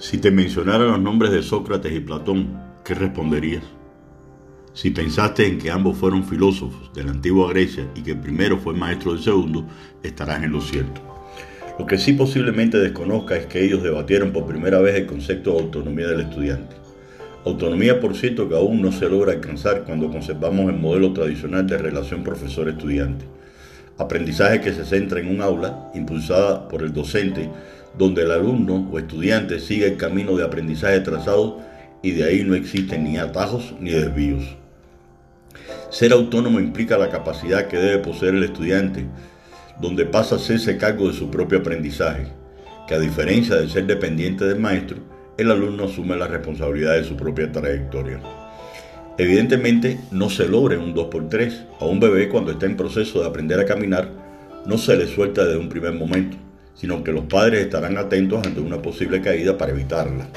Si te mencionara los nombres de Sócrates y Platón, ¿qué responderías? Si pensaste en que ambos fueron filósofos de la antigua Grecia y que el primero fue maestro del segundo, estarás en lo cierto. Lo que sí posiblemente desconozca es que ellos debatieron por primera vez el concepto de autonomía del estudiante. Autonomía, por cierto, que aún no se logra alcanzar cuando conservamos el modelo tradicional de relación profesor-estudiante. Aprendizaje que se centra en un aula impulsada por el docente donde el alumno o estudiante sigue el camino de aprendizaje trazado y de ahí no existen ni atajos ni desvíos. Ser autónomo implica la capacidad que debe poseer el estudiante, donde pasa a hacerse cargo de su propio aprendizaje, que a diferencia de ser dependiente del maestro, el alumno asume la responsabilidad de su propia trayectoria. Evidentemente, no se logra un 2x3. A un bebé cuando está en proceso de aprender a caminar, no se le suelta desde un primer momento sino que los padres estarán atentos ante una posible caída para evitarla,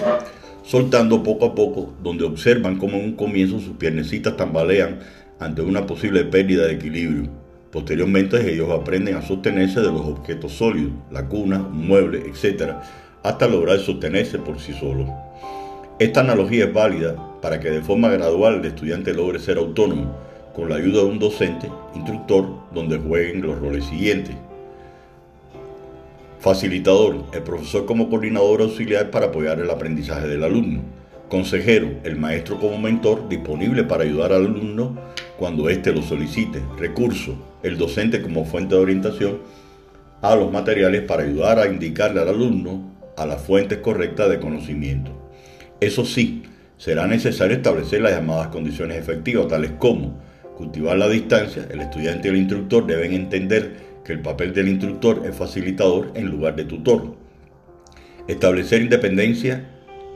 soltando poco a poco, donde observan cómo en un comienzo sus piernecitas tambalean ante una posible pérdida de equilibrio. Posteriormente ellos aprenden a sostenerse de los objetos sólidos, la cuna, un mueble, etc., hasta lograr sostenerse por sí solos. Esta analogía es válida para que de forma gradual el estudiante logre ser autónomo, con la ayuda de un docente, instructor, donde jueguen los roles siguientes. Facilitador, el profesor como coordinador auxiliar para apoyar el aprendizaje del alumno. Consejero, el maestro como mentor disponible para ayudar al alumno cuando éste lo solicite. Recurso, el docente como fuente de orientación a los materiales para ayudar a indicarle al alumno a las fuentes correctas de conocimiento. Eso sí, será necesario establecer las llamadas condiciones efectivas, tales como cultivar la distancia, el estudiante y el instructor deben entender que el papel del instructor es facilitador en lugar de tutor. Establecer independencia,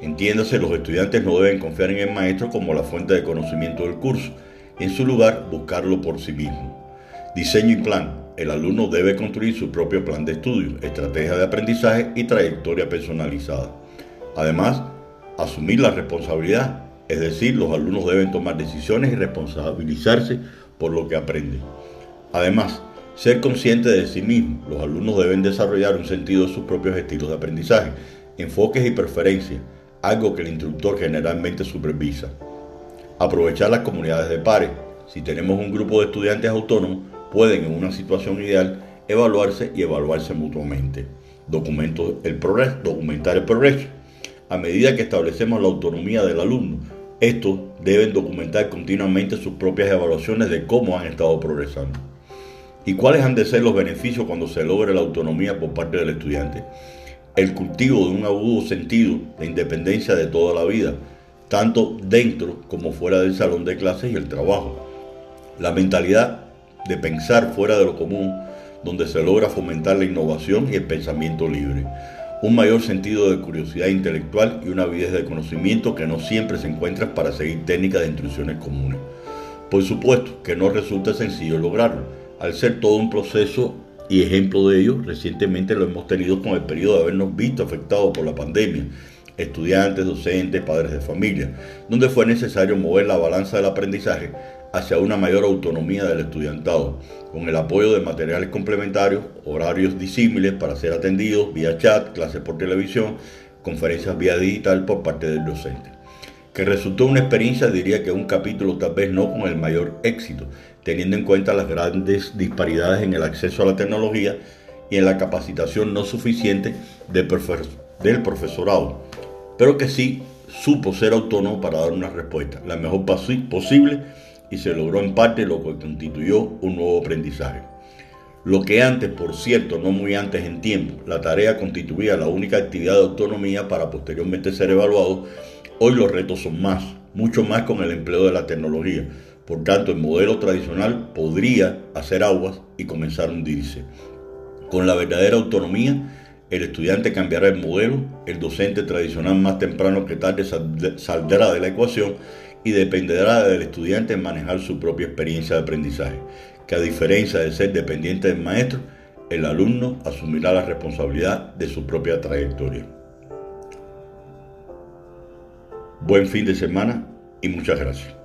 entiéndase, los estudiantes no deben confiar en el maestro como la fuente de conocimiento del curso, en su lugar buscarlo por sí mismo. Diseño y plan. El alumno debe construir su propio plan de estudio, estrategia de aprendizaje y trayectoria personalizada. Además, asumir la responsabilidad, es decir, los alumnos deben tomar decisiones y responsabilizarse por lo que aprenden. Además, ser consciente de sí mismo. Los alumnos deben desarrollar un sentido de sus propios estilos de aprendizaje, enfoques y preferencias, algo que el instructor generalmente supervisa. Aprovechar las comunidades de pares. Si tenemos un grupo de estudiantes autónomos, pueden en una situación ideal evaluarse y evaluarse mutuamente. el progreso, documentar el progreso. A medida que establecemos la autonomía del alumno, estos deben documentar continuamente sus propias evaluaciones de cómo han estado progresando. ¿Y cuáles han de ser los beneficios cuando se logre la autonomía por parte del estudiante? El cultivo de un agudo sentido de independencia de toda la vida, tanto dentro como fuera del salón de clases y el trabajo. La mentalidad de pensar fuera de lo común, donde se logra fomentar la innovación y el pensamiento libre. Un mayor sentido de curiosidad intelectual y una avidez de conocimiento que no siempre se encuentra para seguir técnicas de instrucciones comunes. Por supuesto que no resulta sencillo lograrlo al ser todo un proceso y ejemplo de ello, recientemente lo hemos tenido con el periodo de habernos visto afectados por la pandemia, estudiantes, docentes, padres de familia, donde fue necesario mover la balanza del aprendizaje hacia una mayor autonomía del estudiantado, con el apoyo de materiales complementarios, horarios disímiles para ser atendidos vía chat, clases por televisión, conferencias vía digital por parte del docente que resultó una experiencia, diría que un capítulo tal vez no con el mayor éxito, teniendo en cuenta las grandes disparidades en el acceso a la tecnología y en la capacitación no suficiente del, profesorado, pero que sí supo ser autónomo para dar una respuesta, la mejor posible, y se logró en parte lo que constituyó un nuevo aprendizaje. Lo que antes, por cierto, no muy antes en tiempo, la tarea constituía la única actividad de autonomía para posteriormente ser evaluado, Hoy los retos son más, mucho más con el empleo de la tecnología. Por tanto, el modelo tradicional podría hacer aguas y comenzar a hundirse. Con la verdadera autonomía, el estudiante cambiará el modelo, el docente tradicional más temprano que tarde saldrá de la ecuación y dependerá del estudiante manejar su propia experiencia de aprendizaje, que a diferencia de ser dependiente del maestro, el alumno asumirá la responsabilidad de su propia trayectoria. Buen fin de semana y muchas gracias.